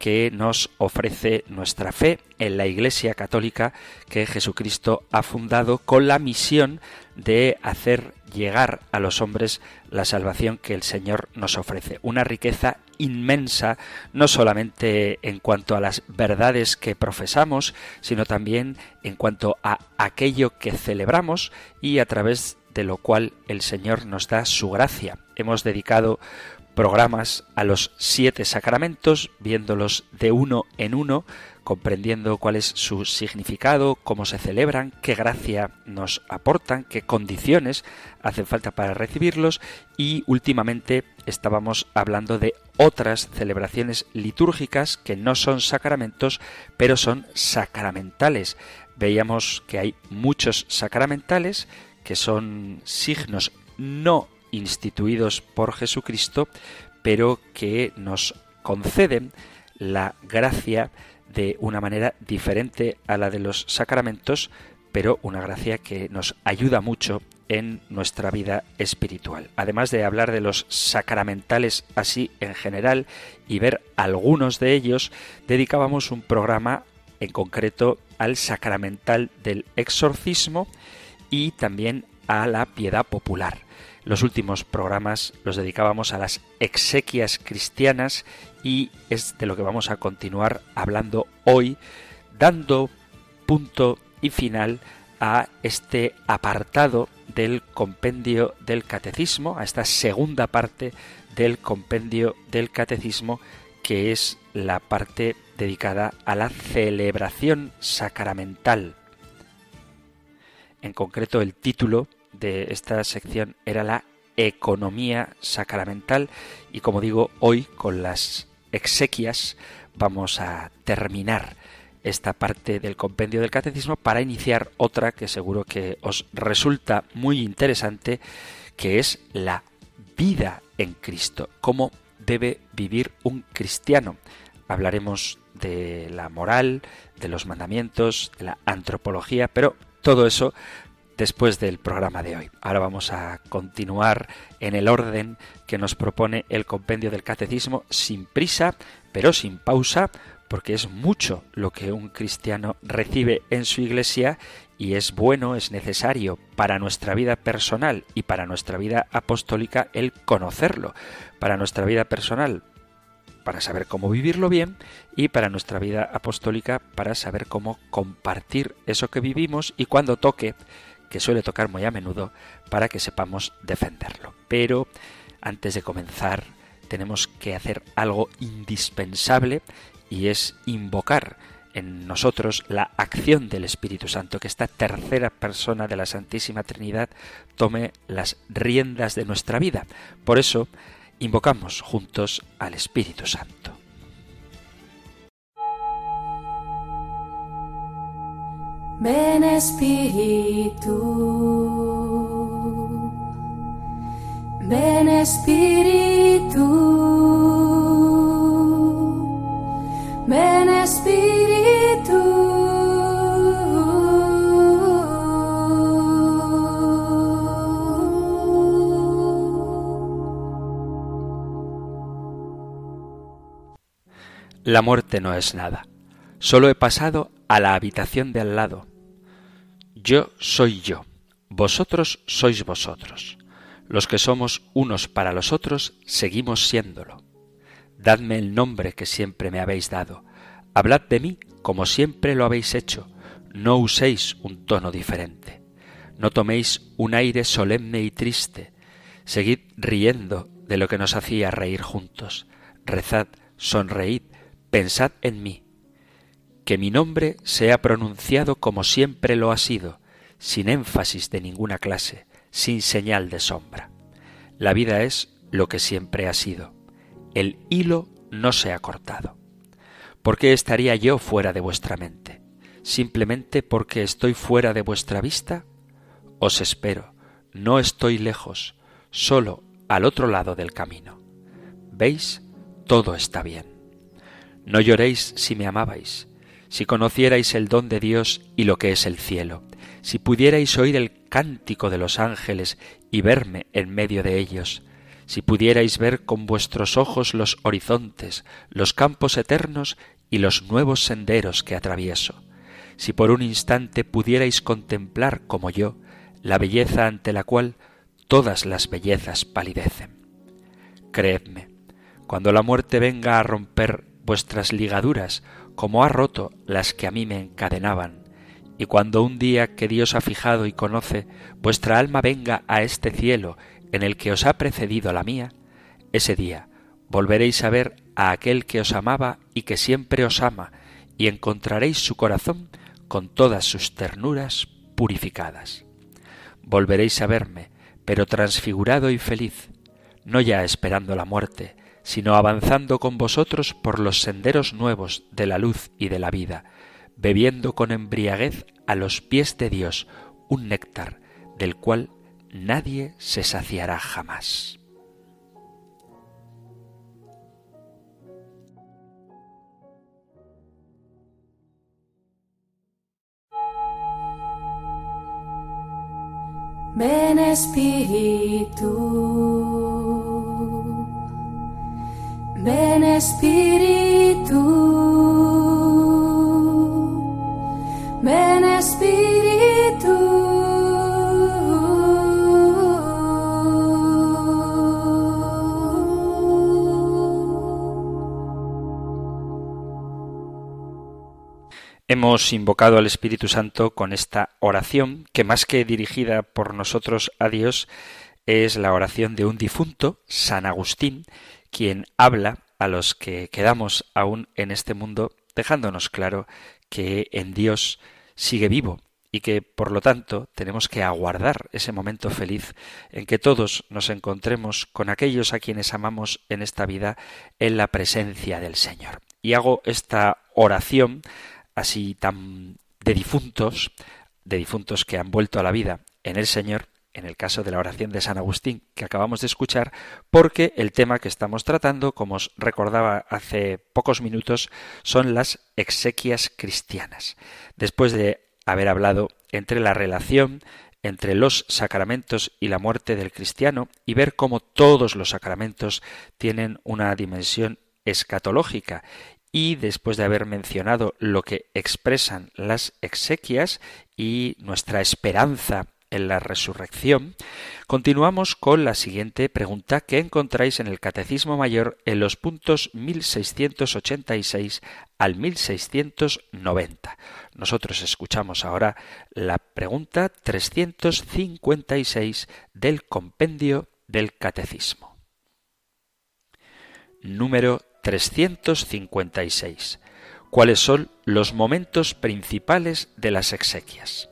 que nos ofrece nuestra fe en la Iglesia Católica que Jesucristo ha fundado con la misión de hacer llegar a los hombres la salvación que el Señor nos ofrece. Una riqueza inmensa, no solamente en cuanto a las verdades que profesamos, sino también en cuanto a aquello que celebramos y a través de lo cual el Señor nos da su gracia. Hemos dedicado programas a los siete sacramentos, viéndolos de uno en uno, comprendiendo cuál es su significado, cómo se celebran, qué gracia nos aportan, qué condiciones hacen falta para recibirlos y últimamente estábamos hablando de otras celebraciones litúrgicas que no son sacramentos, pero son sacramentales. Veíamos que hay muchos sacramentales que son signos no instituidos por Jesucristo, pero que nos conceden la gracia de una manera diferente a la de los sacramentos, pero una gracia que nos ayuda mucho en nuestra vida espiritual. Además de hablar de los sacramentales así en general y ver algunos de ellos, dedicábamos un programa en concreto al sacramental del exorcismo y también a la piedad popular. Los últimos programas los dedicábamos a las exequias cristianas y es de lo que vamos a continuar hablando hoy, dando punto y final a este apartado del compendio del catecismo, a esta segunda parte del compendio del catecismo, que es la parte dedicada a la celebración sacramental. En concreto, el título de esta sección era la economía sacramental y como digo, hoy con las exequias vamos a terminar esta parte del compendio del catecismo para iniciar otra que seguro que os resulta muy interesante, que es la vida en Cristo, cómo debe vivir un cristiano. Hablaremos de la moral, de los mandamientos, de la antropología, pero todo eso después del programa de hoy. Ahora vamos a continuar en el orden que nos propone el compendio del catecismo sin prisa, pero sin pausa, porque es mucho lo que un cristiano recibe en su iglesia y es bueno, es necesario para nuestra vida personal y para nuestra vida apostólica el conocerlo. Para nuestra vida personal, para saber cómo vivirlo bien y para nuestra vida apostólica para saber cómo compartir eso que vivimos y cuando toque que suele tocar muy a menudo para que sepamos defenderlo. Pero antes de comenzar tenemos que hacer algo indispensable y es invocar en nosotros la acción del Espíritu Santo, que esta tercera persona de la Santísima Trinidad tome las riendas de nuestra vida. Por eso invocamos juntos al Espíritu Santo. Ven Espíritu, ven Espíritu, ven Espíritu. La muerte no es nada. Solo he pasado a la habitación de al lado yo soy yo, vosotros sois vosotros. Los que somos unos para los otros, seguimos siéndolo. Dadme el nombre que siempre me habéis dado. Hablad de mí como siempre lo habéis hecho. No uséis un tono diferente. No toméis un aire solemne y triste. Seguid riendo de lo que nos hacía reír juntos. Rezad, sonreíd, pensad en mí. Que mi nombre sea pronunciado como siempre lo ha sido, sin énfasis de ninguna clase, sin señal de sombra. La vida es lo que siempre ha sido. El hilo no se ha cortado. ¿Por qué estaría yo fuera de vuestra mente? ¿Simplemente porque estoy fuera de vuestra vista? Os espero, no estoy lejos, solo al otro lado del camino. ¿Veis? Todo está bien. No lloréis si me amabais, si conocierais el don de Dios y lo que es el cielo, si pudierais oír el cántico de los ángeles y verme en medio de ellos, si pudierais ver con vuestros ojos los horizontes, los campos eternos y los nuevos senderos que atravieso, si por un instante pudierais contemplar como yo la belleza ante la cual todas las bellezas palidecen. Creedme, cuando la muerte venga a romper vuestras ligaduras, como ha roto las que a mí me encadenaban, y cuando un día que Dios ha fijado y conoce, vuestra alma venga a este cielo en el que os ha precedido la mía, ese día volveréis a ver a aquel que os amaba y que siempre os ama, y encontraréis su corazón con todas sus ternuras purificadas. Volveréis a verme, pero transfigurado y feliz, no ya esperando la muerte, sino avanzando con vosotros por los senderos nuevos de la luz y de la vida, bebiendo con embriaguez a los pies de Dios un néctar del cual nadie se saciará jamás. Ven Espíritu, ven Espíritu, ven Espíritu. Hemos invocado al Espíritu Santo con esta oración que más que dirigida por nosotros a Dios es la oración de un difunto, San Agustín, quien habla a los que quedamos aún en este mundo, dejándonos claro que en Dios sigue vivo y que por lo tanto tenemos que aguardar ese momento feliz en que todos nos encontremos con aquellos a quienes amamos en esta vida en la presencia del Señor. Y hago esta oración así tan de difuntos, de difuntos que han vuelto a la vida en el Señor, en el caso de la oración de San Agustín que acabamos de escuchar, porque el tema que estamos tratando, como os recordaba hace pocos minutos, son las exequias cristianas. Después de haber hablado entre la relación entre los sacramentos y la muerte del cristiano y ver cómo todos los sacramentos tienen una dimensión escatológica y después de haber mencionado lo que expresan las exequias y nuestra esperanza en la resurrección, continuamos con la siguiente pregunta que encontráis en el Catecismo Mayor en los puntos 1686 al 1690. Nosotros escuchamos ahora la pregunta 356 del compendio del Catecismo. Número 356. ¿Cuáles son los momentos principales de las exequias?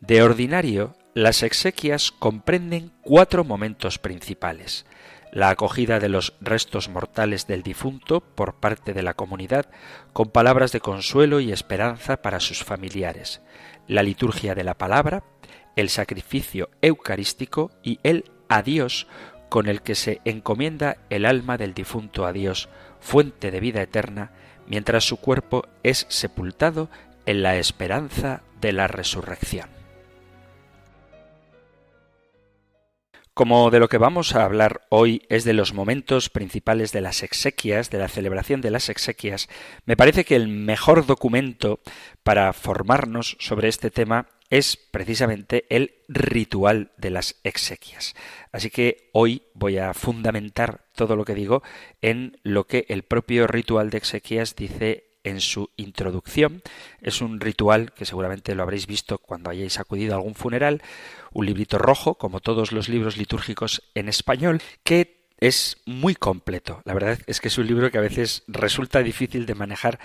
De ordinario, las exequias comprenden cuatro momentos principales. La acogida de los restos mortales del difunto por parte de la comunidad con palabras de consuelo y esperanza para sus familiares, la liturgia de la palabra, el sacrificio eucarístico y el adiós con el que se encomienda el alma del difunto a Dios fuente de vida eterna, mientras su cuerpo es sepultado en la esperanza de la resurrección. Como de lo que vamos a hablar hoy es de los momentos principales de las exequias, de la celebración de las exequias, me parece que el mejor documento para formarnos sobre este tema es precisamente el ritual de las exequias. Así que hoy voy a fundamentar todo lo que digo en lo que el propio ritual de exequias dice en su introducción. Es un ritual que seguramente lo habréis visto cuando hayáis acudido a algún funeral, un librito rojo, como todos los libros litúrgicos en español, que es muy completo. La verdad es que es un libro que a veces resulta difícil de manejar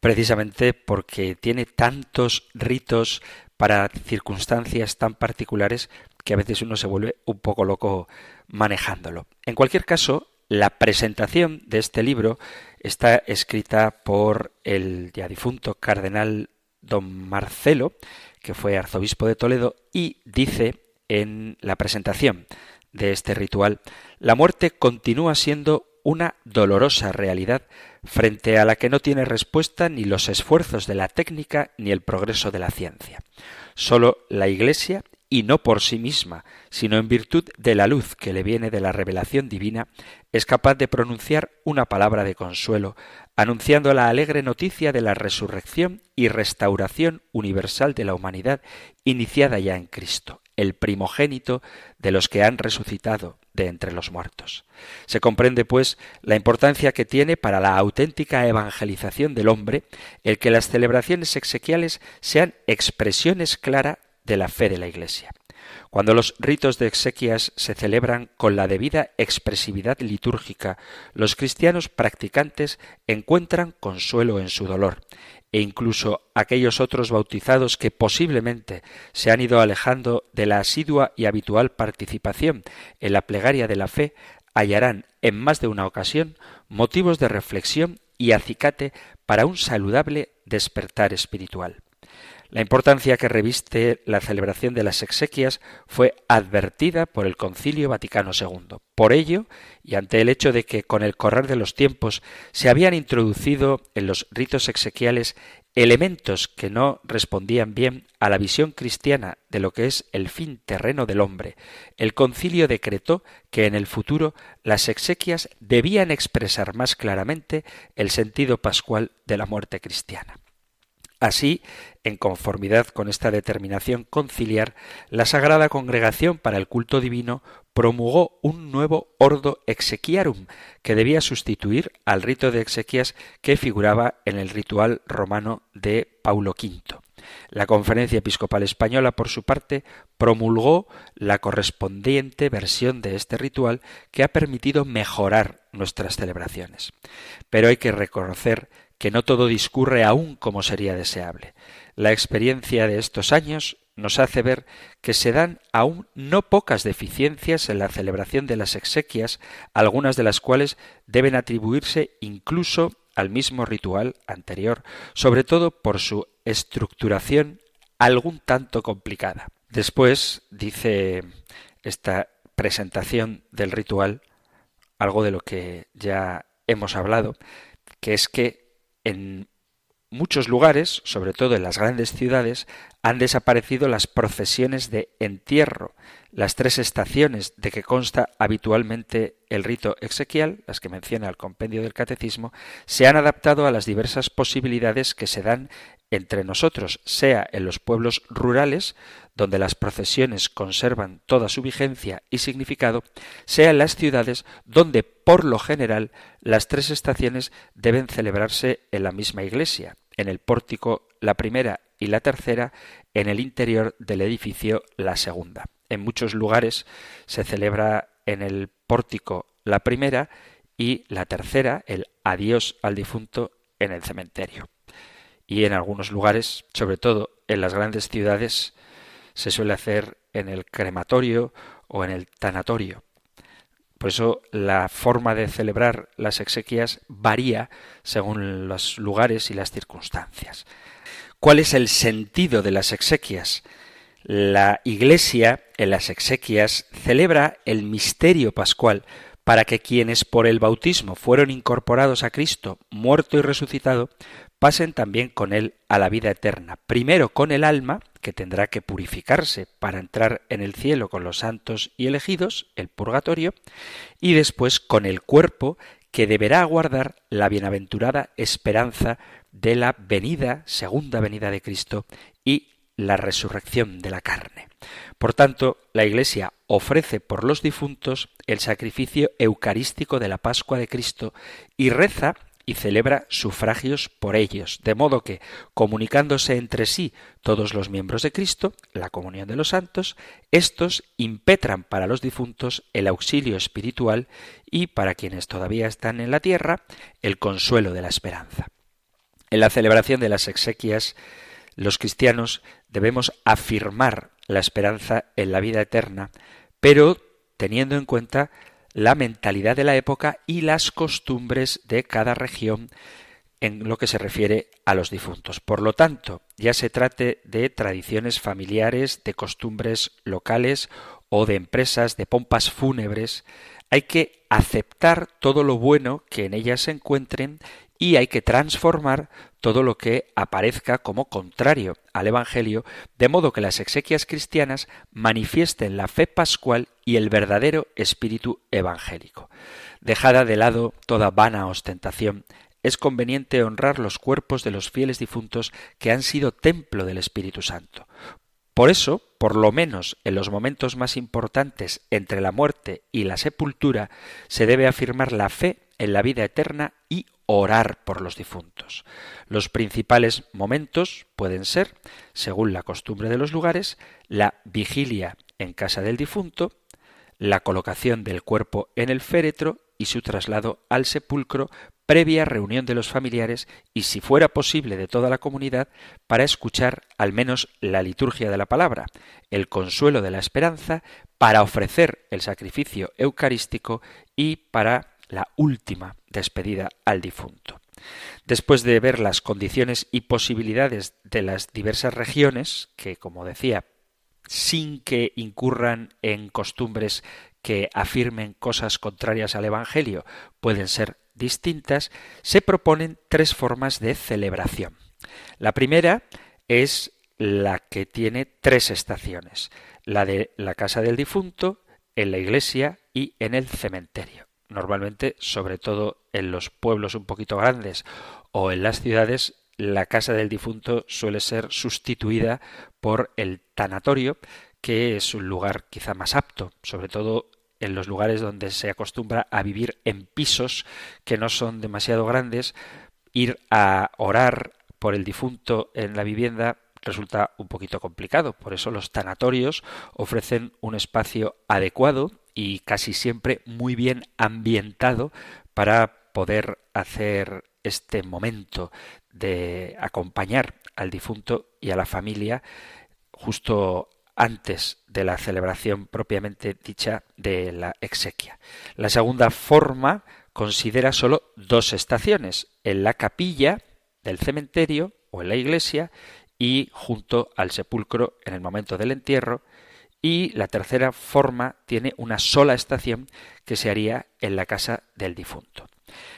precisamente porque tiene tantos ritos para circunstancias tan particulares que a veces uno se vuelve un poco loco manejándolo. En cualquier caso, la presentación de este libro está escrita por el ya difunto cardenal don Marcelo, que fue arzobispo de Toledo, y dice en la presentación de este ritual, la muerte continúa siendo una dolorosa realidad frente a la que no tiene respuesta ni los esfuerzos de la técnica ni el progreso de la ciencia. Solo la Iglesia y no por sí misma, sino en virtud de la luz que le viene de la revelación divina, es capaz de pronunciar una palabra de consuelo, anunciando la alegre noticia de la resurrección y restauración universal de la humanidad iniciada ya en Cristo, el primogénito de los que han resucitado de entre los muertos. Se comprende, pues, la importancia que tiene para la auténtica evangelización del hombre el que las celebraciones exequiales sean expresiones claras de la fe de la Iglesia. Cuando los ritos de exequias se celebran con la debida expresividad litúrgica, los cristianos practicantes encuentran consuelo en su dolor, e incluso aquellos otros bautizados que posiblemente se han ido alejando de la asidua y habitual participación en la plegaria de la fe, hallarán en más de una ocasión motivos de reflexión y acicate para un saludable despertar espiritual. La importancia que reviste la celebración de las exequias fue advertida por el Concilio Vaticano II. Por ello, y ante el hecho de que con el correr de los tiempos se habían introducido en los ritos exequiales elementos que no respondían bien a la visión cristiana de lo que es el fin terreno del hombre, el concilio decretó que en el futuro las exequias debían expresar más claramente el sentido pascual de la muerte cristiana. Así, en conformidad con esta determinación conciliar, la Sagrada Congregación para el Culto Divino promulgó un nuevo ordo exequiarum que debía sustituir al rito de exequias que figuraba en el ritual romano de Paulo V. La Conferencia Episcopal Española, por su parte, promulgó la correspondiente versión de este ritual que ha permitido mejorar nuestras celebraciones. Pero hay que reconocer que no todo discurre aún como sería deseable. La experiencia de estos años nos hace ver que se dan aún no pocas deficiencias en la celebración de las exequias, algunas de las cuales deben atribuirse incluso al mismo ritual anterior, sobre todo por su estructuración algún tanto complicada. Después dice esta presentación del ritual algo de lo que ya hemos hablado, que es que en muchos lugares, sobre todo en las grandes ciudades, han desaparecido las procesiones de entierro, las tres estaciones de que consta habitualmente el rito exequial, las que menciona el compendio del catecismo, se han adaptado a las diversas posibilidades que se dan entre nosotros, sea en los pueblos rurales, donde las procesiones conservan toda su vigencia y significado, sea en las ciudades, donde por lo general las tres estaciones deben celebrarse en la misma iglesia, en el pórtico la primera y la tercera, en el interior del edificio la segunda. En muchos lugares se celebra en el pórtico la primera y la tercera, el adiós al difunto, en el cementerio y en algunos lugares, sobre todo en las grandes ciudades, se suele hacer en el crematorio o en el tanatorio. Por eso la forma de celebrar las exequias varía según los lugares y las circunstancias. ¿Cuál es el sentido de las exequias? La Iglesia en las exequias celebra el misterio pascual para que quienes por el bautismo fueron incorporados a Cristo, muerto y resucitado, pasen también con él a la vida eterna, primero con el alma, que tendrá que purificarse para entrar en el cielo con los santos y elegidos, el purgatorio, y después con el cuerpo, que deberá aguardar la bienaventurada esperanza de la venida, segunda venida de Cristo y la resurrección de la carne. Por tanto, la Iglesia ofrece por los difuntos el sacrificio eucarístico de la Pascua de Cristo y reza y celebra sufragios por ellos, de modo que, comunicándose entre sí todos los miembros de Cristo, la comunión de los santos, estos impetran para los difuntos el auxilio espiritual y, para quienes todavía están en la tierra, el consuelo de la esperanza. En la celebración de las exequias, los cristianos debemos afirmar la esperanza en la vida eterna, pero teniendo en cuenta la mentalidad de la época y las costumbres de cada región en lo que se refiere a los difuntos. Por lo tanto, ya se trate de tradiciones familiares, de costumbres locales o de empresas, de pompas fúnebres, hay que aceptar todo lo bueno que en ellas se encuentren y hay que transformar todo lo que aparezca como contrario al Evangelio, de modo que las exequias cristianas manifiesten la fe pascual y el verdadero espíritu evangélico. Dejada de lado toda vana ostentación, es conveniente honrar los cuerpos de los fieles difuntos que han sido templo del Espíritu Santo. Por eso, por lo menos en los momentos más importantes entre la muerte y la sepultura, se debe afirmar la fe en la vida eterna y orar por los difuntos. Los principales momentos pueden ser, según la costumbre de los lugares, la vigilia en casa del difunto, la colocación del cuerpo en el féretro y su traslado al sepulcro previa reunión de los familiares y, si fuera posible, de toda la comunidad, para escuchar al menos la liturgia de la palabra, el consuelo de la esperanza, para ofrecer el sacrificio eucarístico y para la última despedida al difunto. Después de ver las condiciones y posibilidades de las diversas regiones, que, como decía, sin que incurran en costumbres que afirmen cosas contrarias al Evangelio, pueden ser distintas, se proponen tres formas de celebración. La primera es la que tiene tres estaciones, la de la casa del difunto, en la iglesia y en el cementerio normalmente, sobre todo en los pueblos un poquito grandes o en las ciudades, la casa del difunto suele ser sustituida por el tanatorio, que es un lugar quizá más apto, sobre todo en los lugares donde se acostumbra a vivir en pisos que no son demasiado grandes, ir a orar por el difunto en la vivienda resulta un poquito complicado. Por eso los tanatorios ofrecen un espacio adecuado y casi siempre muy bien ambientado para poder hacer este momento de acompañar al difunto y a la familia justo antes de la celebración propiamente dicha de la exequia. La segunda forma considera solo dos estaciones, en la capilla del cementerio o en la iglesia y junto al sepulcro en el momento del entierro y la tercera forma tiene una sola estación que se haría en la casa del difunto.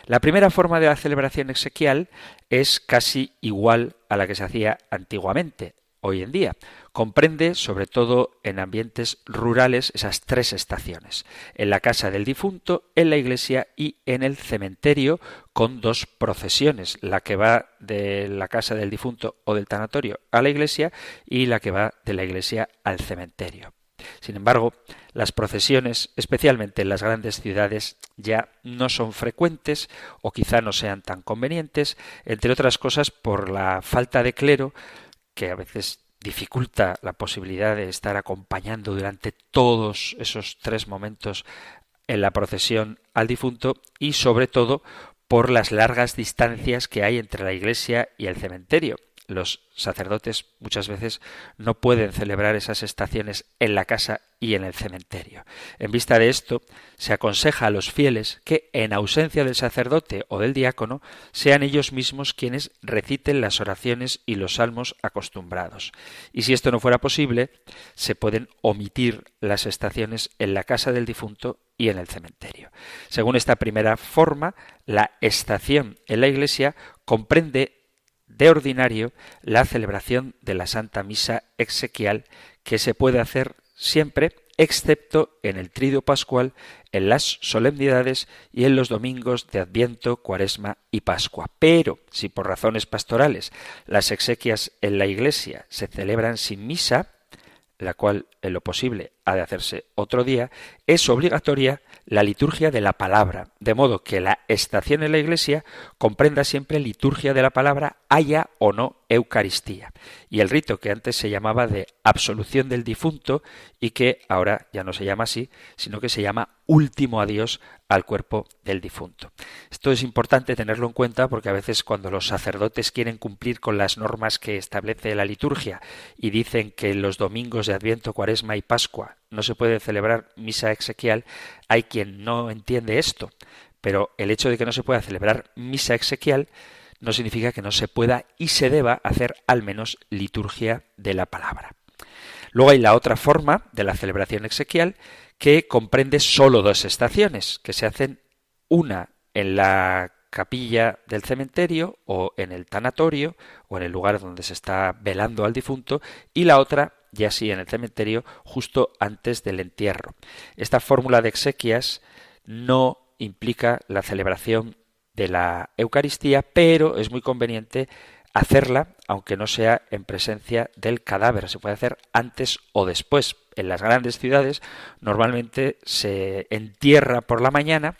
La primera forma de la celebración exequial es casi igual a la que se hacía antiguamente, hoy en día. Comprende, sobre todo en ambientes rurales, esas tres estaciones. En la casa del difunto, en la iglesia y en el cementerio, con dos procesiones, la que va de la casa del difunto o del tanatorio a la iglesia y la que va de la iglesia al cementerio. Sin embargo, las procesiones, especialmente en las grandes ciudades, ya no son frecuentes o quizá no sean tan convenientes, entre otras cosas por la falta de clero que a veces dificulta la posibilidad de estar acompañando durante todos esos tres momentos en la procesión al difunto y sobre todo por las largas distancias que hay entre la iglesia y el cementerio los sacerdotes muchas veces no pueden celebrar esas estaciones en la casa y en el cementerio. En vista de esto, se aconseja a los fieles que, en ausencia del sacerdote o del diácono, sean ellos mismos quienes reciten las oraciones y los salmos acostumbrados. Y si esto no fuera posible, se pueden omitir las estaciones en la casa del difunto y en el cementerio. Según esta primera forma, la estación en la iglesia comprende de ordinario la celebración de la Santa Misa exequial que se puede hacer siempre excepto en el tridio pascual, en las solemnidades y en los domingos de Adviento, Cuaresma y Pascua. Pero si por razones pastorales las exequias en la iglesia se celebran sin misa, la cual en lo posible ha de hacerse otro día, es obligatoria la liturgia de la palabra, de modo que la estación en la iglesia comprenda siempre liturgia de la palabra, haya o no Eucaristía. Y el rito que antes se llamaba de absolución del difunto y que ahora ya no se llama así, sino que se llama último adiós al cuerpo del difunto. Esto es importante tenerlo en cuenta porque a veces cuando los sacerdotes quieren cumplir con las normas que establece la liturgia y dicen que los domingos de Adviento, Cuaresma y Pascua no se puede celebrar misa exequial, hay quien no entiende esto. Pero el hecho de que no se pueda celebrar misa exequial no significa que no se pueda y se deba hacer al menos liturgia de la palabra. Luego hay la otra forma de la celebración exequial que comprende solo dos estaciones, que se hacen una en la capilla del cementerio o en el tanatorio o en el lugar donde se está velando al difunto y la otra ya sí en el cementerio justo antes del entierro. Esta fórmula de exequias no implica la celebración de la Eucaristía, pero es muy conveniente hacerla, aunque no sea en presencia del cadáver. Se puede hacer antes o después. En las grandes ciudades normalmente se entierra por la mañana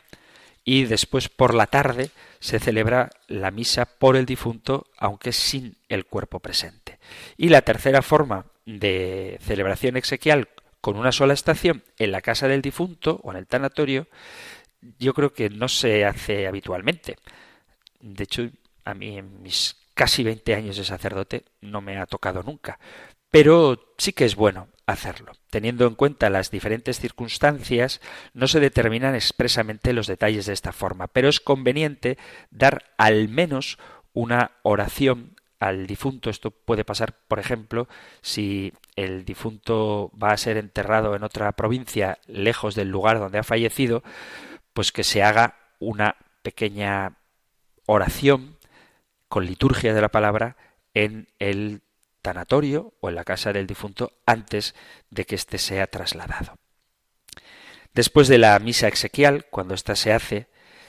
y después por la tarde se celebra la misa por el difunto, aunque sin el cuerpo presente. Y la tercera forma de celebración exequial con una sola estación en la casa del difunto o en el tanatorio yo creo que no se hace habitualmente. De hecho, a mí en mis casi 20 años de sacerdote no me ha tocado nunca. Pero sí que es bueno hacerlo. Teniendo en cuenta las diferentes circunstancias, no se determinan expresamente los detalles de esta forma, pero es conveniente dar al menos una oración al difunto. Esto puede pasar, por ejemplo, si el difunto va a ser enterrado en otra provincia lejos del lugar donde ha fallecido, pues que se haga una pequeña oración con liturgia de la palabra en el tanatorio o en la casa del difunto antes de que éste sea trasladado. Después de la misa exequial, cuando ésta se hace,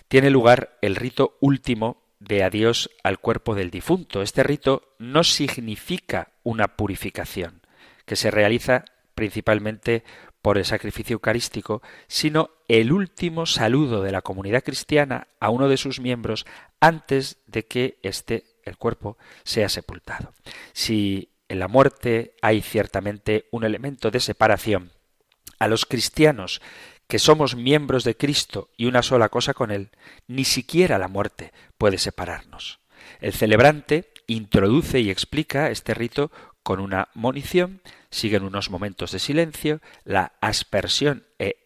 tiene lugar el rito último de adiós al cuerpo del difunto. Este rito no significa una purificación, que se realiza principalmente por el sacrificio eucarístico, sino el último saludo de la comunidad cristiana a uno de sus miembros antes de que éste, el cuerpo, sea sepultado. Si en la muerte hay ciertamente un elemento de separación, a los cristianos que somos miembros de Cristo y una sola cosa con Él, ni siquiera la muerte puede separarnos. El celebrante introduce y explica este rito con una monición, siguen unos momentos de silencio, la aspersión e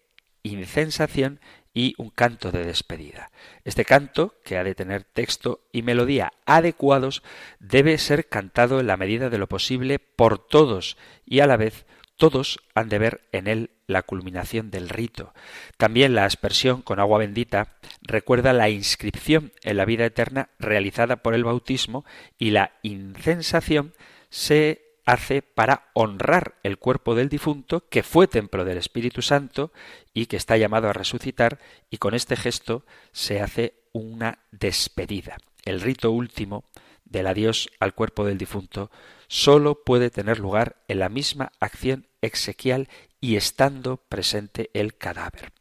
incensación y un canto de despedida. Este canto, que ha de tener texto y melodía adecuados, debe ser cantado en la medida de lo posible por todos y a la vez todos han de ver en él la culminación del rito. También la aspersión con agua bendita recuerda la inscripción en la vida eterna realizada por el bautismo y la incensación se hace para honrar el cuerpo del difunto que fue templo del Espíritu Santo y que está llamado a resucitar y con este gesto se hace una despedida. El rito último del adiós al cuerpo del difunto sólo puede tener lugar en la misma acción exequial y estando presente el cadáver.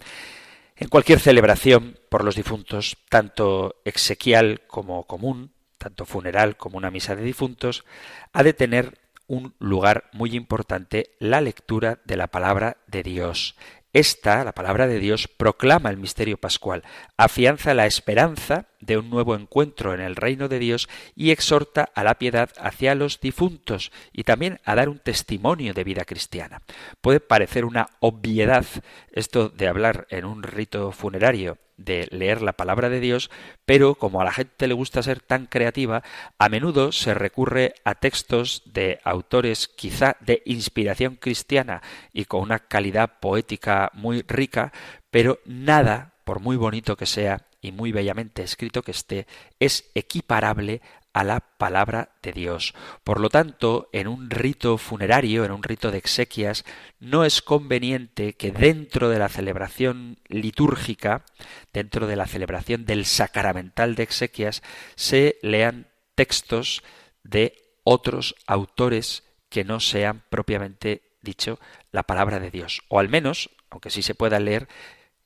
En cualquier celebración por los difuntos, tanto exequial como común, tanto funeral como una misa de difuntos, ha de tener un lugar muy importante la lectura de la palabra de Dios. Esta, la palabra de Dios, proclama el misterio pascual, afianza la esperanza de un nuevo encuentro en el reino de Dios y exhorta a la piedad hacia los difuntos y también a dar un testimonio de vida cristiana. Puede parecer una obviedad esto de hablar en un rito funerario de leer la palabra de Dios, pero como a la gente le gusta ser tan creativa, a menudo se recurre a textos de autores quizá de inspiración cristiana y con una calidad poética muy rica, pero nada, por muy bonito que sea y muy bellamente escrito que esté, es equiparable a la palabra de Dios. Por lo tanto, en un rito funerario, en un rito de exequias, no es conveniente que dentro de la celebración litúrgica, dentro de la celebración del sacramental de exequias, se lean textos de otros autores que no sean propiamente dicho la palabra de Dios. O al menos, aunque sí se pueda leer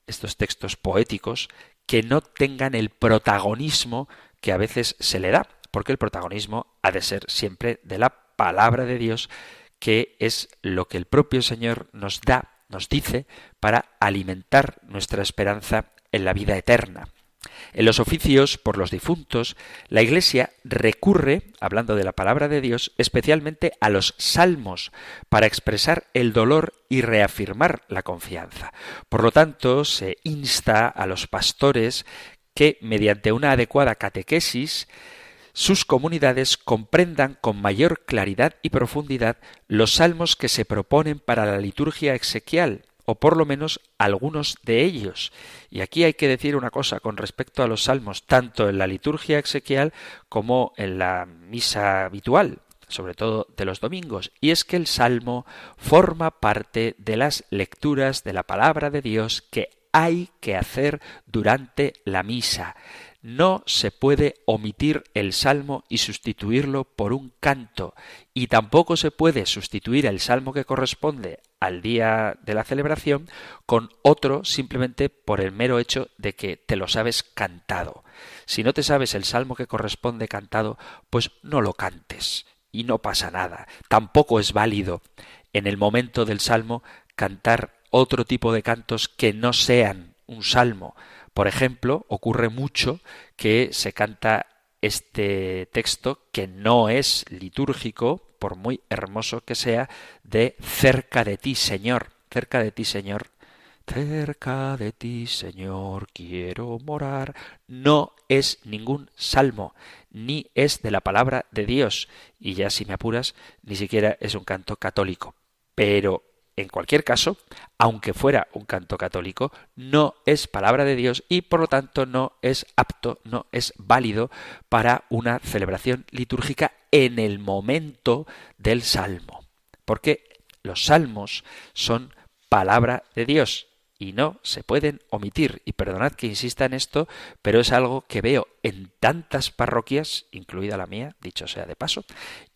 estos textos poéticos, que no tengan el protagonismo que a veces se le da, porque el protagonismo ha de ser siempre de la palabra de Dios, que es lo que el propio Señor nos da, nos dice, para alimentar nuestra esperanza en la vida eterna. En los oficios por los difuntos, la Iglesia recurre, hablando de la palabra de Dios, especialmente a los salmos para expresar el dolor y reafirmar la confianza. Por lo tanto, se insta a los pastores que, mediante una adecuada catequesis, sus comunidades comprendan con mayor claridad y profundidad los salmos que se proponen para la liturgia exequial, o por lo menos algunos de ellos. Y aquí hay que decir una cosa con respecto a los salmos, tanto en la liturgia exequial como en la misa habitual sobre todo de los domingos, y es que el salmo forma parte de las lecturas de la palabra de Dios que hay que hacer durante la misa. No se puede omitir el salmo y sustituirlo por un canto, y tampoco se puede sustituir el salmo que corresponde al día de la celebración con otro simplemente por el mero hecho de que te lo sabes cantado. Si no te sabes el salmo que corresponde cantado, pues no lo cantes y no pasa nada. Tampoco es válido en el momento del salmo cantar otro tipo de cantos que no sean un salmo. Por ejemplo, ocurre mucho que se canta este texto que no es litúrgico, por muy hermoso que sea, de cerca de ti, Señor, cerca de ti, Señor. Cerca de ti, Señor, quiero morar. No es ningún salmo, ni es de la palabra de Dios, y ya si me apuras, ni siquiera es un canto católico. Pero en cualquier caso, aunque fuera un canto católico, no es palabra de Dios y por lo tanto no es apto, no es válido para una celebración litúrgica en el momento del salmo. Porque los salmos son palabra de Dios y no se pueden omitir. Y perdonad que insista en esto, pero es algo que veo en tantas parroquias, incluida la mía, dicho sea de paso,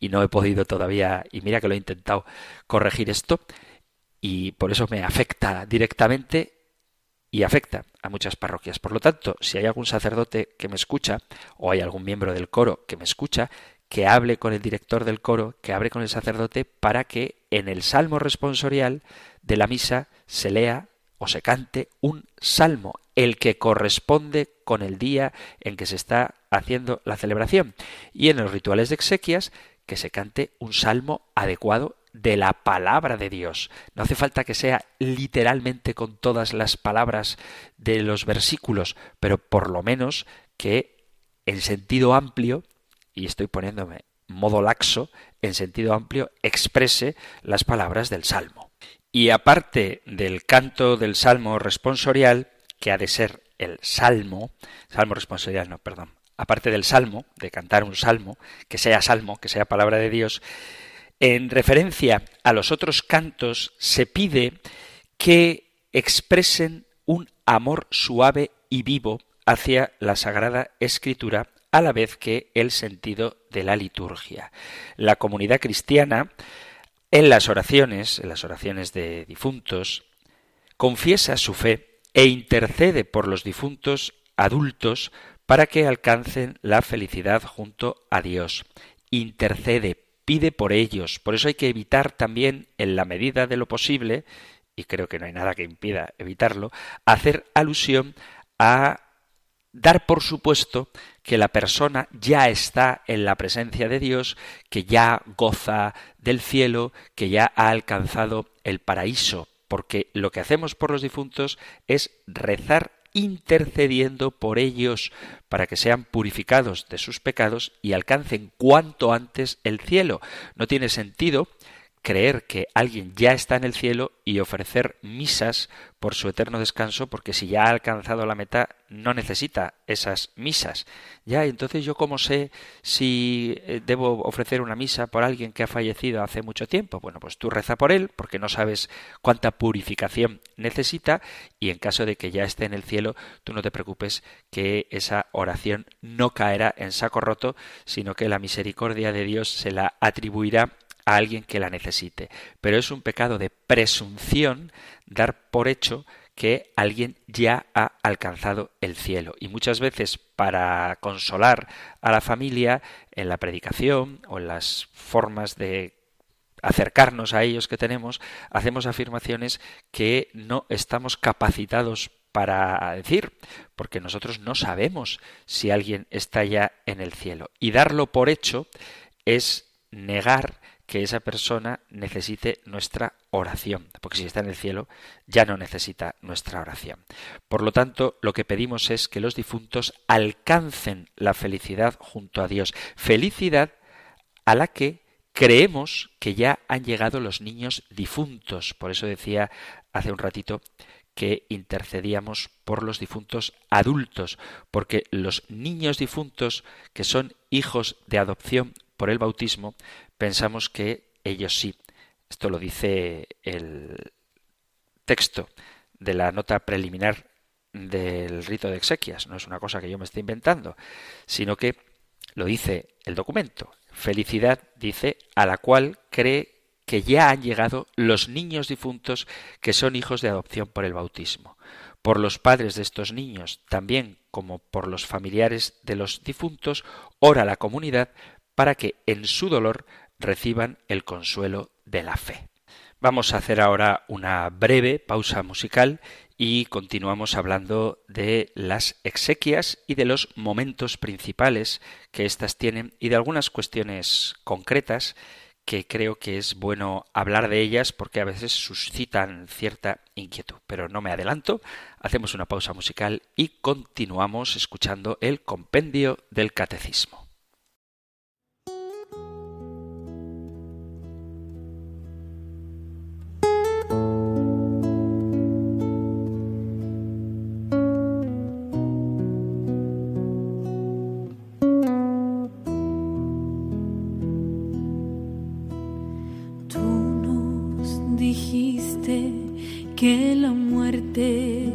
y no he podido todavía, y mira que lo he intentado corregir esto, y por eso me afecta directamente y afecta a muchas parroquias. Por lo tanto, si hay algún sacerdote que me escucha o hay algún miembro del coro que me escucha, que hable con el director del coro, que hable con el sacerdote para que en el salmo responsorial de la misa se lea o se cante un salmo, el que corresponde con el día en que se está haciendo la celebración. Y en los rituales de exequias, que se cante un salmo adecuado de la palabra de Dios. No hace falta que sea literalmente con todas las palabras de los versículos, pero por lo menos que en sentido amplio, y estoy poniéndome modo laxo, en sentido amplio, exprese las palabras del Salmo. Y aparte del canto del Salmo responsorial, que ha de ser el Salmo, Salmo responsorial, no, perdón, aparte del Salmo, de cantar un Salmo, que sea Salmo, que sea palabra de Dios, en referencia a los otros cantos se pide que expresen un amor suave y vivo hacia la Sagrada Escritura a la vez que el sentido de la liturgia. La comunidad cristiana en las oraciones, en las oraciones de difuntos, confiesa su fe e intercede por los difuntos adultos para que alcancen la felicidad junto a Dios. Intercede, pide por ellos. Por eso hay que evitar también, en la medida de lo posible, y creo que no hay nada que impida evitarlo, hacer alusión a dar por supuesto que la persona ya está en la presencia de Dios, que ya goza del cielo, que ya ha alcanzado el paraíso, porque lo que hacemos por los difuntos es rezar intercediendo por ellos para que sean purificados de sus pecados y alcancen cuanto antes el cielo. No tiene sentido creer que alguien ya está en el cielo y ofrecer misas por su eterno descanso, porque si ya ha alcanzado la meta, no necesita esas misas. Ya, entonces yo cómo sé si eh, debo ofrecer una misa por alguien que ha fallecido hace mucho tiempo. Bueno, pues tú reza por él, porque no sabes cuánta purificación necesita, y en caso de que ya esté en el cielo, tú no te preocupes que esa oración no caerá en saco roto, sino que la misericordia de Dios se la atribuirá a alguien que la necesite. Pero es un pecado de presunción dar por hecho que alguien ya ha alcanzado el cielo. Y muchas veces para consolar a la familia en la predicación o en las formas de acercarnos a ellos que tenemos, hacemos afirmaciones que no estamos capacitados para decir, porque nosotros no sabemos si alguien está ya en el cielo. Y darlo por hecho es negar que esa persona necesite nuestra oración, porque si está en el cielo ya no necesita nuestra oración. Por lo tanto, lo que pedimos es que los difuntos alcancen la felicidad junto a Dios, felicidad a la que creemos que ya han llegado los niños difuntos. Por eso decía hace un ratito que intercedíamos por los difuntos adultos, porque los niños difuntos que son hijos de adopción por el bautismo pensamos que ellos sí. Esto lo dice el texto de la nota preliminar del rito de exequias. No es una cosa que yo me esté inventando, sino que lo dice el documento. Felicidad dice a la cual cree que ya han llegado los niños difuntos que son hijos de adopción por el bautismo. Por los padres de estos niños, también como por los familiares de los difuntos, ora la comunidad para que en su dolor reciban el consuelo de la fe. Vamos a hacer ahora una breve pausa musical y continuamos hablando de las exequias y de los momentos principales que éstas tienen y de algunas cuestiones concretas que creo que es bueno hablar de ellas porque a veces suscitan cierta inquietud. Pero no me adelanto, hacemos una pausa musical y continuamos escuchando el compendio del catecismo. que la muerte.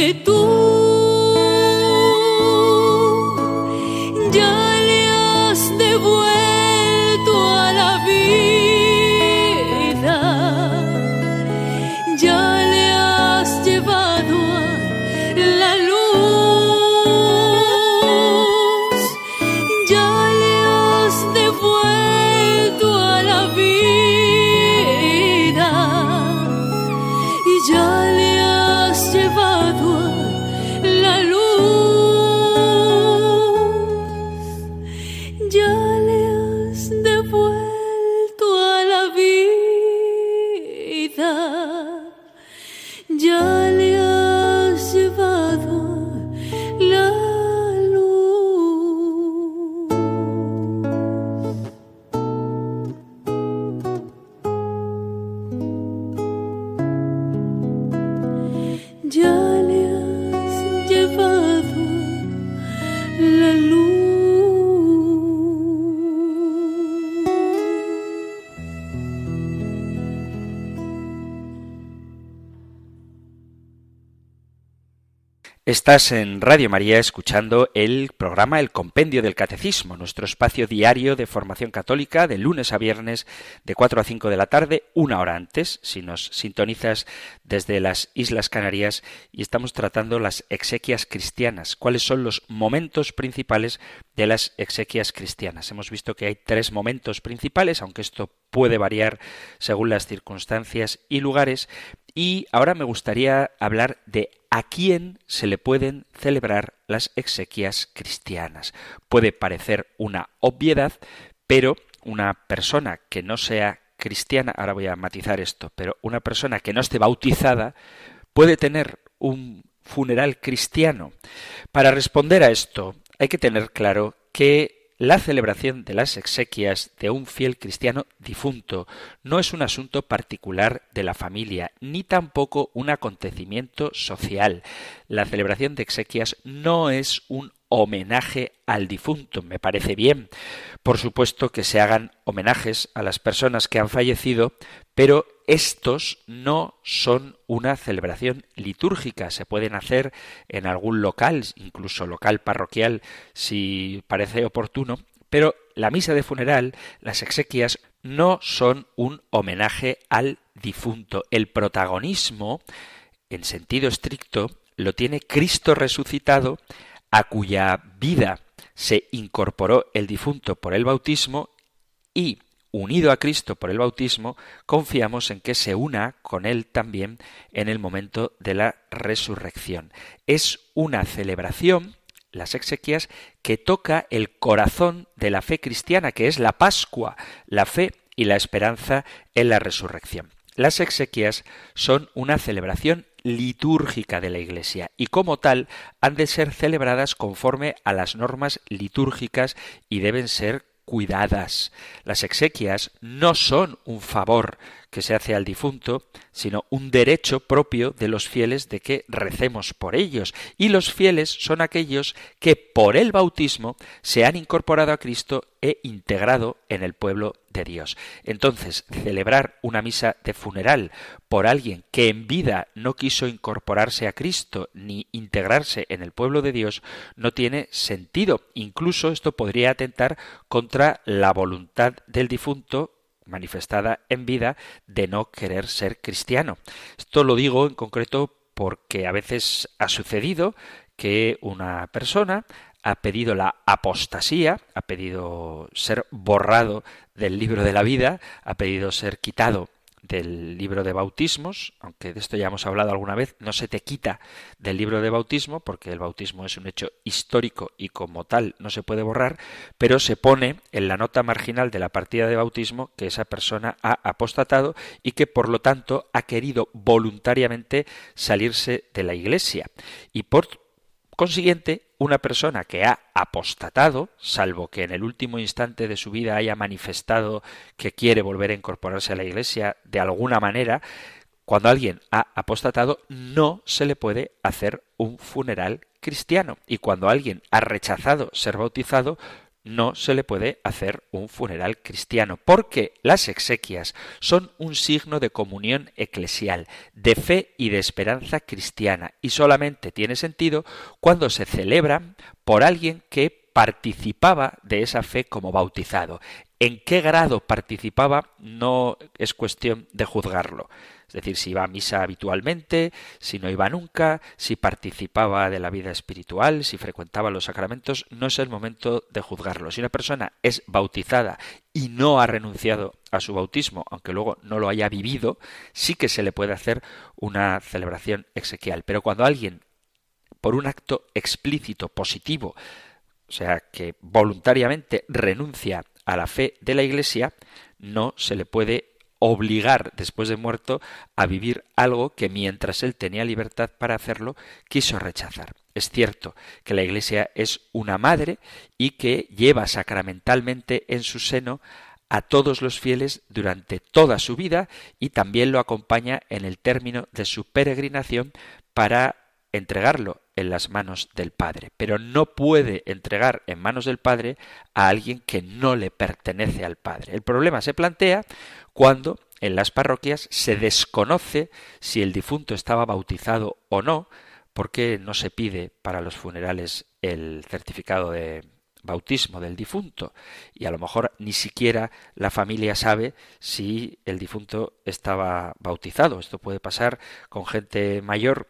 Vida. Estás en Radio María escuchando el programa El Compendio del Catecismo, nuestro espacio diario de formación católica de lunes a viernes de 4 a 5 de la tarde, una hora antes, si nos sintonizas desde las Islas Canarias, y estamos tratando las exequias cristianas. ¿Cuáles son los momentos principales de las exequias cristianas? Hemos visto que hay tres momentos principales, aunque esto puede variar según las circunstancias y lugares, y ahora me gustaría hablar de a quién se le pueden celebrar las exequias cristianas. Puede parecer una obviedad, pero una persona que no sea cristiana, ahora voy a matizar esto, pero una persona que no esté bautizada puede tener un funeral cristiano. Para responder a esto hay que tener claro que la celebración de las exequias de un fiel cristiano difunto no es un asunto particular de la familia, ni tampoco un acontecimiento social. La celebración de exequias no es un homenaje al difunto, me parece bien. Por supuesto que se hagan homenajes a las personas que han fallecido, pero estos no son una celebración litúrgica. Se pueden hacer en algún local, incluso local parroquial, si parece oportuno, pero la misa de funeral, las exequias, no son un homenaje al difunto. El protagonismo, en sentido estricto, lo tiene Cristo resucitado a cuya vida se incorporó el difunto por el bautismo y, unido a Cristo por el bautismo, confiamos en que se una con Él también en el momento de la resurrección. Es una celebración, las exequias, que toca el corazón de la fe cristiana, que es la Pascua, la fe y la esperanza en la resurrección. Las exequias son una celebración litúrgica de la Iglesia y como tal han de ser celebradas conforme a las normas litúrgicas y deben ser cuidadas. Las exequias no son un favor que se hace al difunto, sino un derecho propio de los fieles de que recemos por ellos. Y los fieles son aquellos que por el bautismo se han incorporado a Cristo e integrado en el pueblo de Dios. Entonces, celebrar una misa de funeral por alguien que en vida no quiso incorporarse a Cristo ni integrarse en el pueblo de Dios no tiene sentido. Incluso esto podría atentar contra la voluntad del difunto manifestada en vida de no querer ser cristiano. Esto lo digo en concreto porque a veces ha sucedido que una persona ha pedido la apostasía, ha pedido ser borrado del libro de la vida, ha pedido ser quitado del libro de bautismos, aunque de esto ya hemos hablado alguna vez, no se te quita del libro de bautismo, porque el bautismo es un hecho histórico y como tal no se puede borrar, pero se pone en la nota marginal de la partida de bautismo que esa persona ha apostatado y que por lo tanto ha querido voluntariamente salirse de la iglesia. Y por consiguiente, una persona que ha apostatado, salvo que en el último instante de su vida haya manifestado que quiere volver a incorporarse a la Iglesia de alguna manera, cuando alguien ha apostatado no se le puede hacer un funeral cristiano. Y cuando alguien ha rechazado ser bautizado, no se le puede hacer un funeral cristiano, porque las exequias son un signo de comunión eclesial, de fe y de esperanza cristiana, y solamente tiene sentido cuando se celebran por alguien que participaba de esa fe como bautizado. En qué grado participaba no es cuestión de juzgarlo. Es decir, si iba a misa habitualmente, si no iba nunca, si participaba de la vida espiritual, si frecuentaba los sacramentos, no es el momento de juzgarlo. Si una persona es bautizada y no ha renunciado a su bautismo, aunque luego no lo haya vivido, sí que se le puede hacer una celebración exequial. Pero cuando alguien, por un acto explícito, positivo, o sea, que voluntariamente renuncia a la fe de la Iglesia, no se le puede obligar después de muerto a vivir algo que mientras él tenía libertad para hacerlo, quiso rechazar. Es cierto que la Iglesia es una madre y que lleva sacramentalmente en su seno a todos los fieles durante toda su vida y también lo acompaña en el término de su peregrinación para entregarlo en las manos del Padre, pero no puede entregar en manos del Padre a alguien que no le pertenece al Padre. El problema se plantea cuando en las parroquias se desconoce si el difunto estaba bautizado o no, porque no se pide para los funerales el certificado de bautismo del difunto y a lo mejor ni siquiera la familia sabe si el difunto estaba bautizado. Esto puede pasar con gente mayor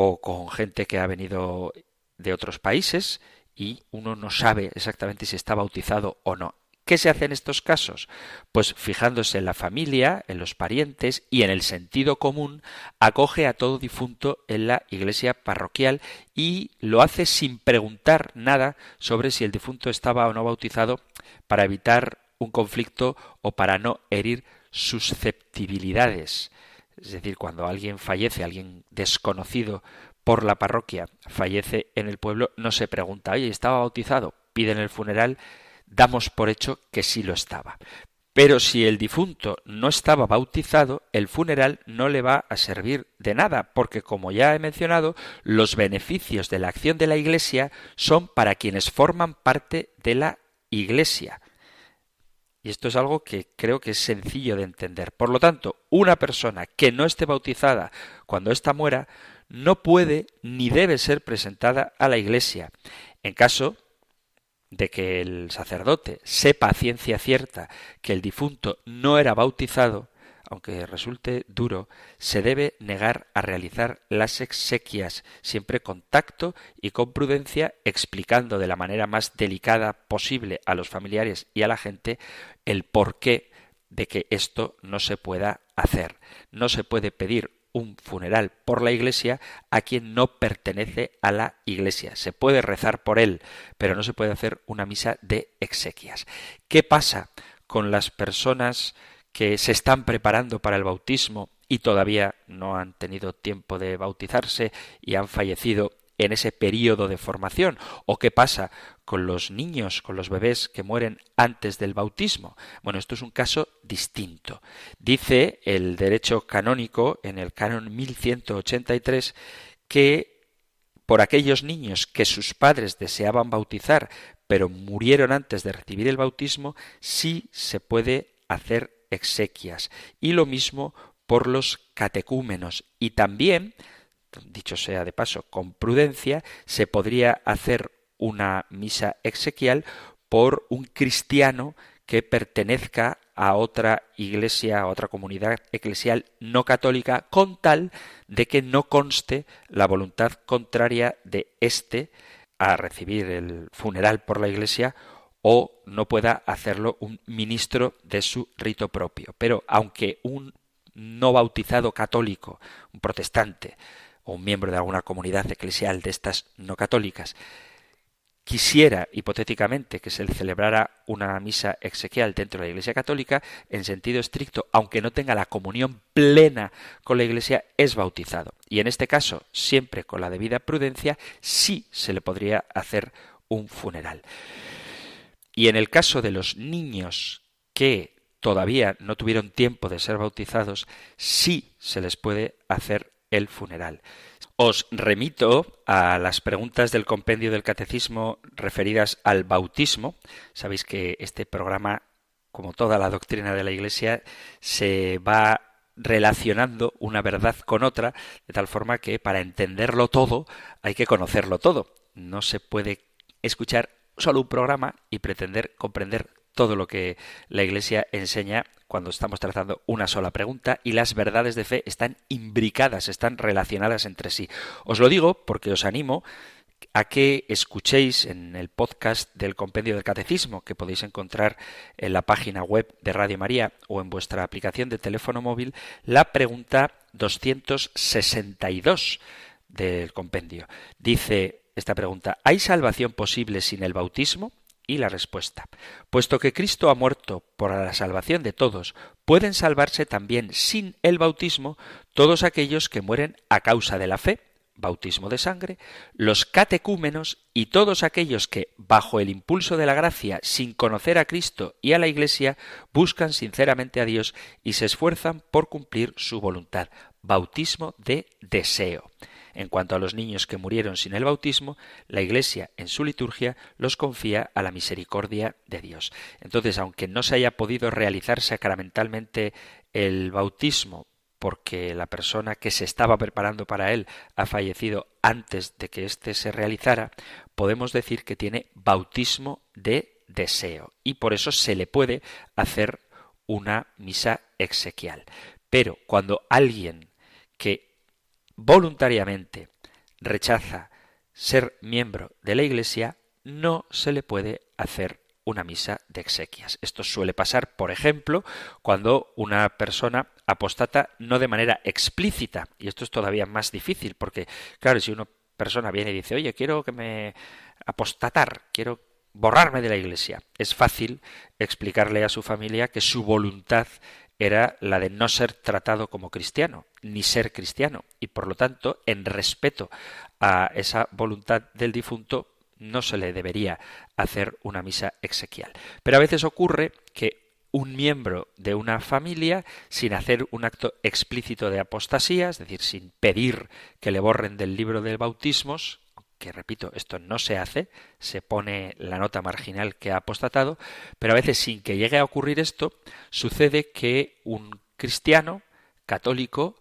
o con gente que ha venido de otros países y uno no sabe exactamente si está bautizado o no. ¿Qué se hace en estos casos? Pues fijándose en la familia, en los parientes y en el sentido común, acoge a todo difunto en la iglesia parroquial y lo hace sin preguntar nada sobre si el difunto estaba o no bautizado para evitar un conflicto o para no herir susceptibilidades. Es decir, cuando alguien fallece, alguien desconocido por la parroquia fallece en el pueblo, no se pregunta, oye, ¿estaba bautizado? Piden el funeral damos por hecho que sí lo estaba. Pero si el difunto no estaba bautizado, el funeral no le va a servir de nada, porque como ya he mencionado, los beneficios de la acción de la Iglesia son para quienes forman parte de la Iglesia. Y esto es algo que creo que es sencillo de entender. Por lo tanto, una persona que no esté bautizada cuando ésta muera no puede ni debe ser presentada a la Iglesia. En caso de que el sacerdote sepa a ciencia cierta que el difunto no era bautizado, aunque resulte duro, se debe negar a realizar las exequias, siempre con tacto y con prudencia, explicando de la manera más delicada posible a los familiares y a la gente el porqué de que esto no se pueda hacer. No se puede pedir un funeral por la Iglesia a quien no pertenece a la Iglesia. Se puede rezar por él, pero no se puede hacer una misa de exequias. ¿Qué pasa con las personas que se están preparando para el bautismo y todavía no han tenido tiempo de bautizarse y han fallecido en ese periodo de formación? ¿O qué pasa con los niños, con los bebés que mueren antes del bautismo? Bueno, esto es un caso distinto. Dice el derecho canónico en el canon 1183 que por aquellos niños que sus padres deseaban bautizar pero murieron antes de recibir el bautismo, sí se puede hacer exequias. Y lo mismo por los catecúmenos. Y también dicho sea de paso, con prudencia, se podría hacer una misa exequial por un cristiano que pertenezca a otra iglesia, a otra comunidad eclesial no católica, con tal de que no conste la voluntad contraria de éste a recibir el funeral por la iglesia o no pueda hacerlo un ministro de su rito propio. Pero aunque un no bautizado católico, un protestante, o un miembro de alguna comunidad eclesial de estas no católicas quisiera hipotéticamente que se le celebrara una misa exequial dentro de la Iglesia Católica, en sentido estricto, aunque no tenga la comunión plena con la Iglesia, es bautizado. Y en este caso, siempre con la debida prudencia, sí se le podría hacer un funeral. Y en el caso de los niños que todavía no tuvieron tiempo de ser bautizados, sí se les puede hacer el funeral. Os remito a las preguntas del compendio del catecismo referidas al bautismo. Sabéis que este programa, como toda la doctrina de la Iglesia, se va relacionando una verdad con otra, de tal forma que para entenderlo todo hay que conocerlo todo. No se puede escuchar solo un programa y pretender comprender todo lo que la Iglesia enseña cuando estamos trazando una sola pregunta y las verdades de fe están imbricadas, están relacionadas entre sí. Os lo digo porque os animo a que escuchéis en el podcast del Compendio del Catecismo que podéis encontrar en la página web de Radio María o en vuestra aplicación de teléfono móvil la pregunta 262 del compendio. Dice esta pregunta, ¿hay salvación posible sin el bautismo? Y la respuesta, puesto que Cristo ha muerto por la salvación de todos, pueden salvarse también sin el bautismo todos aquellos que mueren a causa de la fe, bautismo de sangre, los catecúmenos y todos aquellos que, bajo el impulso de la gracia, sin conocer a Cristo y a la Iglesia, buscan sinceramente a Dios y se esfuerzan por cumplir su voluntad, bautismo de deseo. En cuanto a los niños que murieron sin el bautismo, la Iglesia en su liturgia los confía a la misericordia de Dios. Entonces, aunque no se haya podido realizar sacramentalmente el bautismo porque la persona que se estaba preparando para él ha fallecido antes de que éste se realizara, podemos decir que tiene bautismo de deseo y por eso se le puede hacer una misa exequial. Pero cuando alguien que voluntariamente rechaza ser miembro de la Iglesia, no se le puede hacer una misa de exequias. Esto suele pasar, por ejemplo, cuando una persona apostata no de manera explícita, y esto es todavía más difícil, porque, claro, si una persona viene y dice, oye, quiero que me apostatar, quiero borrarme de la iglesia, es fácil explicarle a su familia que su voluntad era la de no ser tratado como cristiano, ni ser cristiano, y por lo tanto, en respeto a esa voluntad del difunto, no se le debería hacer una misa exequial. Pero a veces ocurre que un miembro de una familia, sin hacer un acto explícito de apostasía, es decir, sin pedir que le borren del libro de bautismos, que repito, esto no se hace, se pone la nota marginal que ha apostatado, pero a veces sin que llegue a ocurrir esto, sucede que un cristiano católico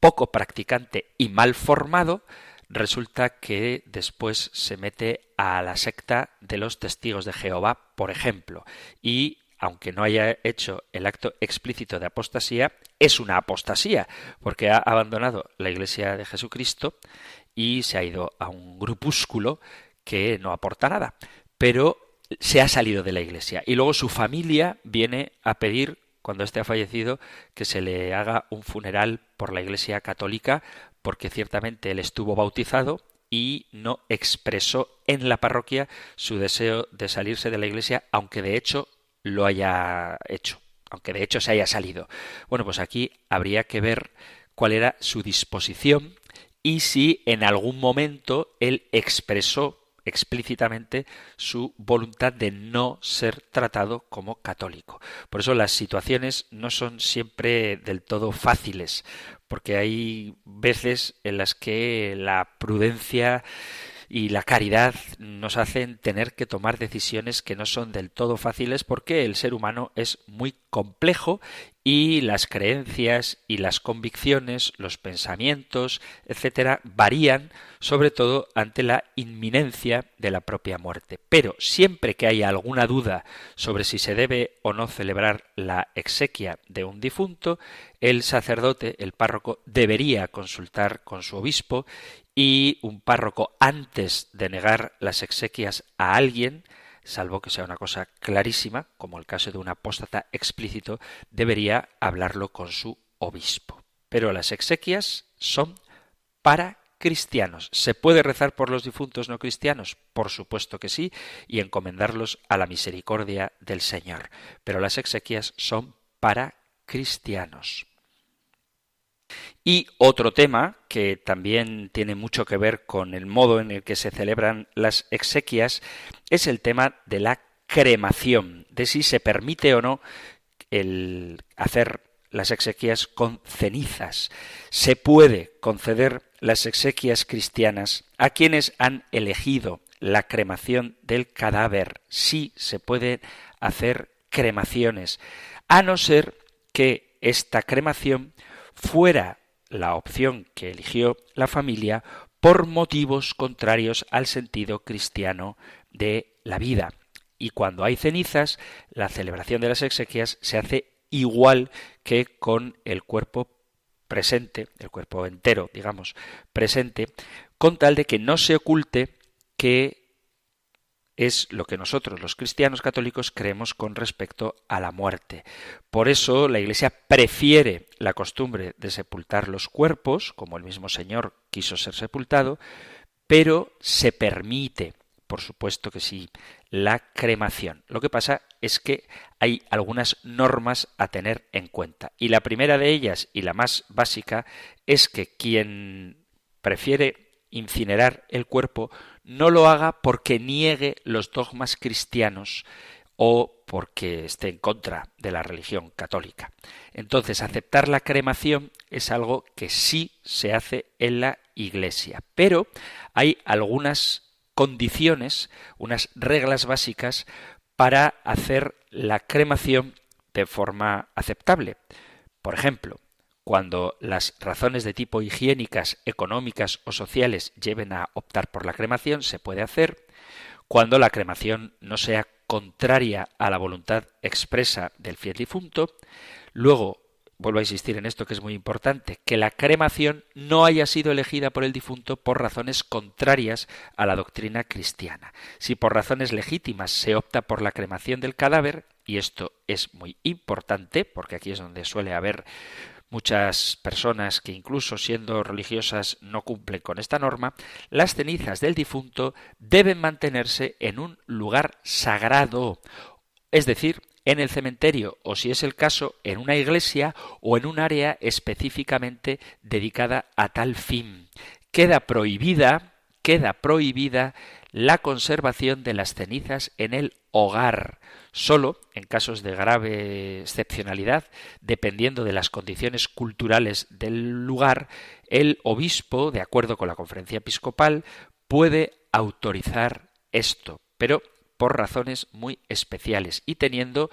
poco practicante y mal formado resulta que después se mete a la secta de los testigos de Jehová, por ejemplo, y aunque no haya hecho el acto explícito de apostasía, es una apostasía, porque ha abandonado la Iglesia de Jesucristo y se ha ido a un grupúsculo que no aporta nada, pero se ha salido de la Iglesia. Y luego su familia viene a pedir, cuando éste ha fallecido, que se le haga un funeral por la Iglesia católica porque ciertamente él estuvo bautizado y no expresó en la parroquia su deseo de salirse de la iglesia, aunque de hecho lo haya hecho, aunque de hecho se haya salido. Bueno, pues aquí habría que ver cuál era su disposición y si en algún momento él expresó explícitamente su voluntad de no ser tratado como católico. Por eso las situaciones no son siempre del todo fáciles, porque hay veces en las que la prudencia y la caridad nos hacen tener que tomar decisiones que no son del todo fáciles porque el ser humano es muy complejo y las creencias y las convicciones, los pensamientos, etcétera, varían sobre todo ante la inminencia de la propia muerte. Pero siempre que haya alguna duda sobre si se debe o no celebrar la exequia de un difunto, el sacerdote, el párroco, debería consultar con su obispo y un párroco antes de negar las exequias a alguien, salvo que sea una cosa clarísima, como el caso de un apóstata explícito, debería hablarlo con su obispo. Pero las exequias son para cristianos. ¿Se puede rezar por los difuntos no cristianos? Por supuesto que sí, y encomendarlos a la misericordia del Señor. Pero las exequias son para cristianos. Y otro tema que también tiene mucho que ver con el modo en el que se celebran las exequias es el tema de la cremación, de si se permite o no el hacer las exequias con cenizas. Se puede conceder las exequias cristianas a quienes han elegido la cremación del cadáver. Sí se pueden hacer cremaciones, a no ser que esta cremación fuera la opción que eligió la familia por motivos contrarios al sentido cristiano de la vida. Y cuando hay cenizas, la celebración de las exequias se hace igual que con el cuerpo presente, el cuerpo entero, digamos, presente, con tal de que no se oculte que es lo que nosotros los cristianos católicos creemos con respecto a la muerte. Por eso la Iglesia prefiere la costumbre de sepultar los cuerpos, como el mismo Señor quiso ser sepultado, pero se permite por supuesto que sí, la cremación. Lo que pasa es que hay algunas normas a tener en cuenta. Y la primera de ellas, y la más básica, es que quien prefiere incinerar el cuerpo no lo haga porque niegue los dogmas cristianos o porque esté en contra de la religión católica. Entonces, aceptar la cremación es algo que sí se hace en la Iglesia, pero hay algunas condiciones, unas reglas básicas para hacer la cremación de forma aceptable. Por ejemplo, cuando las razones de tipo higiénicas, económicas o sociales lleven a optar por la cremación, se puede hacer. Cuando la cremación no sea contraria a la voluntad expresa del fiel difunto. Luego, vuelvo a insistir en esto que es muy importante, que la cremación no haya sido elegida por el difunto por razones contrarias a la doctrina cristiana. Si por razones legítimas se opta por la cremación del cadáver, y esto es muy importante, porque aquí es donde suele haber muchas personas que incluso siendo religiosas no cumplen con esta norma, las cenizas del difunto deben mantenerse en un lugar sagrado, es decir, en el cementerio o, si es el caso, en una iglesia o en un área específicamente dedicada a tal fin. Queda prohibida, queda prohibida la conservación de las cenizas en el hogar, solo en casos de grave excepcionalidad, dependiendo de las condiciones culturales del lugar, el obispo, de acuerdo con la conferencia episcopal, puede autorizar esto, pero por razones muy especiales y teniendo,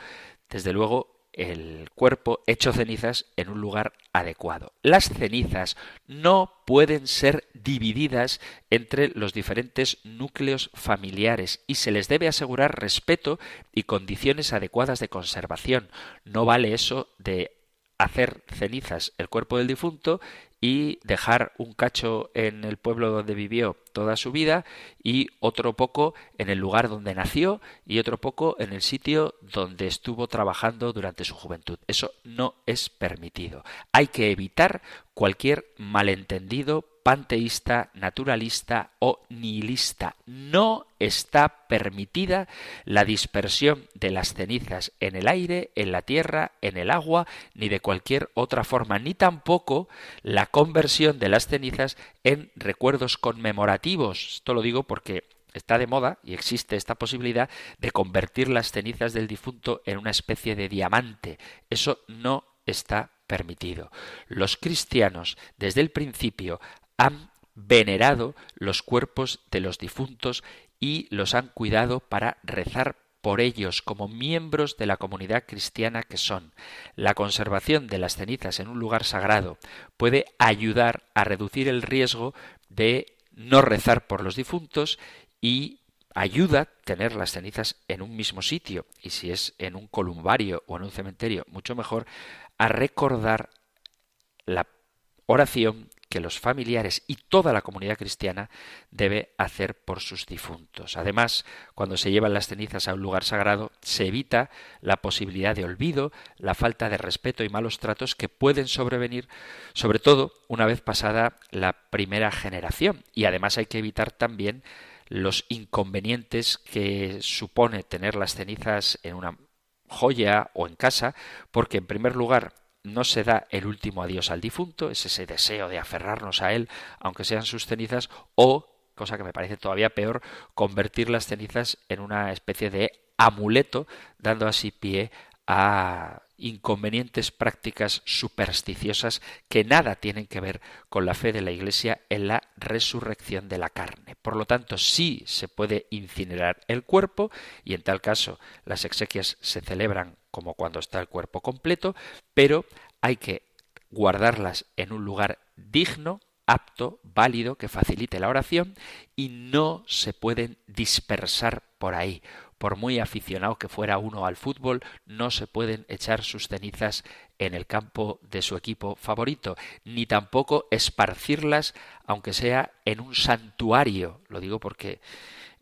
desde luego, el cuerpo hecho cenizas en un lugar adecuado. Las cenizas no pueden ser divididas entre los diferentes núcleos familiares y se les debe asegurar respeto y condiciones adecuadas de conservación. No vale eso de hacer cenizas el cuerpo del difunto y dejar un cacho en el pueblo donde vivió toda su vida y otro poco en el lugar donde nació y otro poco en el sitio donde estuvo trabajando durante su juventud. Eso no es permitido. Hay que evitar cualquier malentendido panteísta, naturalista o nihilista. No está permitida la dispersión de las cenizas en el aire, en la tierra, en el agua, ni de cualquier otra forma, ni tampoco la conversión de las cenizas en recuerdos conmemorativos. Esto lo digo porque está de moda y existe esta posibilidad de convertir las cenizas del difunto en una especie de diamante. Eso no está permitido. Los cristianos, desde el principio, han venerado los cuerpos de los difuntos y los han cuidado para rezar por ellos como miembros de la comunidad cristiana que son. La conservación de las cenizas en un lugar sagrado puede ayudar a reducir el riesgo de no rezar por los difuntos y ayuda tener las cenizas en un mismo sitio y si es en un columbario o en un cementerio mucho mejor a recordar la oración que los familiares y toda la comunidad cristiana debe hacer por sus difuntos. Además, cuando se llevan las cenizas a un lugar sagrado, se evita la posibilidad de olvido, la falta de respeto y malos tratos que pueden sobrevenir, sobre todo una vez pasada la primera generación. Y además hay que evitar también los inconvenientes que supone tener las cenizas en una joya o en casa, porque en primer lugar no se da el último adiós al difunto, es ese deseo de aferrarnos a él, aunque sean sus cenizas, o, cosa que me parece todavía peor, convertir las cenizas en una especie de amuleto, dando así pie a inconvenientes prácticas supersticiosas que nada tienen que ver con la fe de la Iglesia en la resurrección de la carne. Por lo tanto, sí se puede incinerar el cuerpo y en tal caso las exequias se celebran como cuando está el cuerpo completo, pero hay que guardarlas en un lugar digno, apto, válido, que facilite la oración y no se pueden dispersar por ahí. Por muy aficionado que fuera uno al fútbol, no se pueden echar sus cenizas en el campo de su equipo favorito, ni tampoco esparcirlas, aunque sea en un santuario. Lo digo porque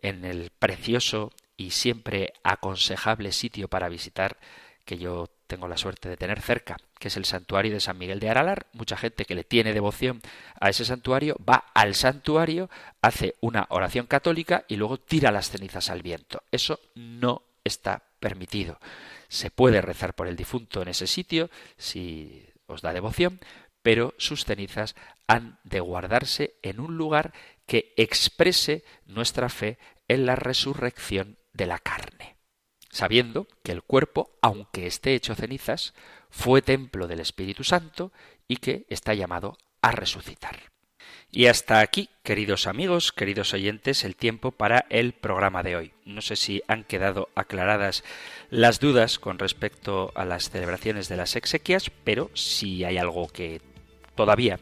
en el precioso y siempre aconsejable sitio para visitar que yo tengo la suerte de tener cerca, que es el santuario de San Miguel de Aralar. Mucha gente que le tiene devoción a ese santuario va al santuario, hace una oración católica y luego tira las cenizas al viento. Eso no está permitido. Se puede rezar por el difunto en ese sitio si os da devoción, pero sus cenizas han de guardarse en un lugar que exprese nuestra fe en la resurrección de la carne, sabiendo que el cuerpo, aunque esté hecho cenizas, fue templo del Espíritu Santo y que está llamado a resucitar. Y hasta aquí, queridos amigos, queridos oyentes, el tiempo para el programa de hoy. No sé si han quedado aclaradas las dudas con respecto a las celebraciones de las exequias, pero si hay algo que todavía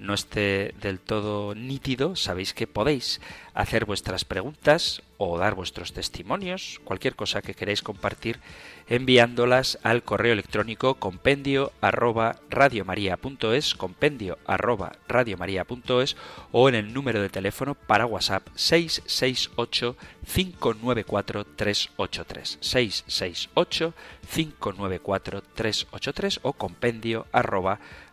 no esté del todo nítido, sabéis que podéis hacer vuestras preguntas o dar vuestros testimonios, cualquier cosa que queráis compartir, enviándolas al correo electrónico compendio arroba radiomaria.es, compendio arroba o en el número de teléfono para WhatsApp 668 594 383 668 594 383 o compendio arroba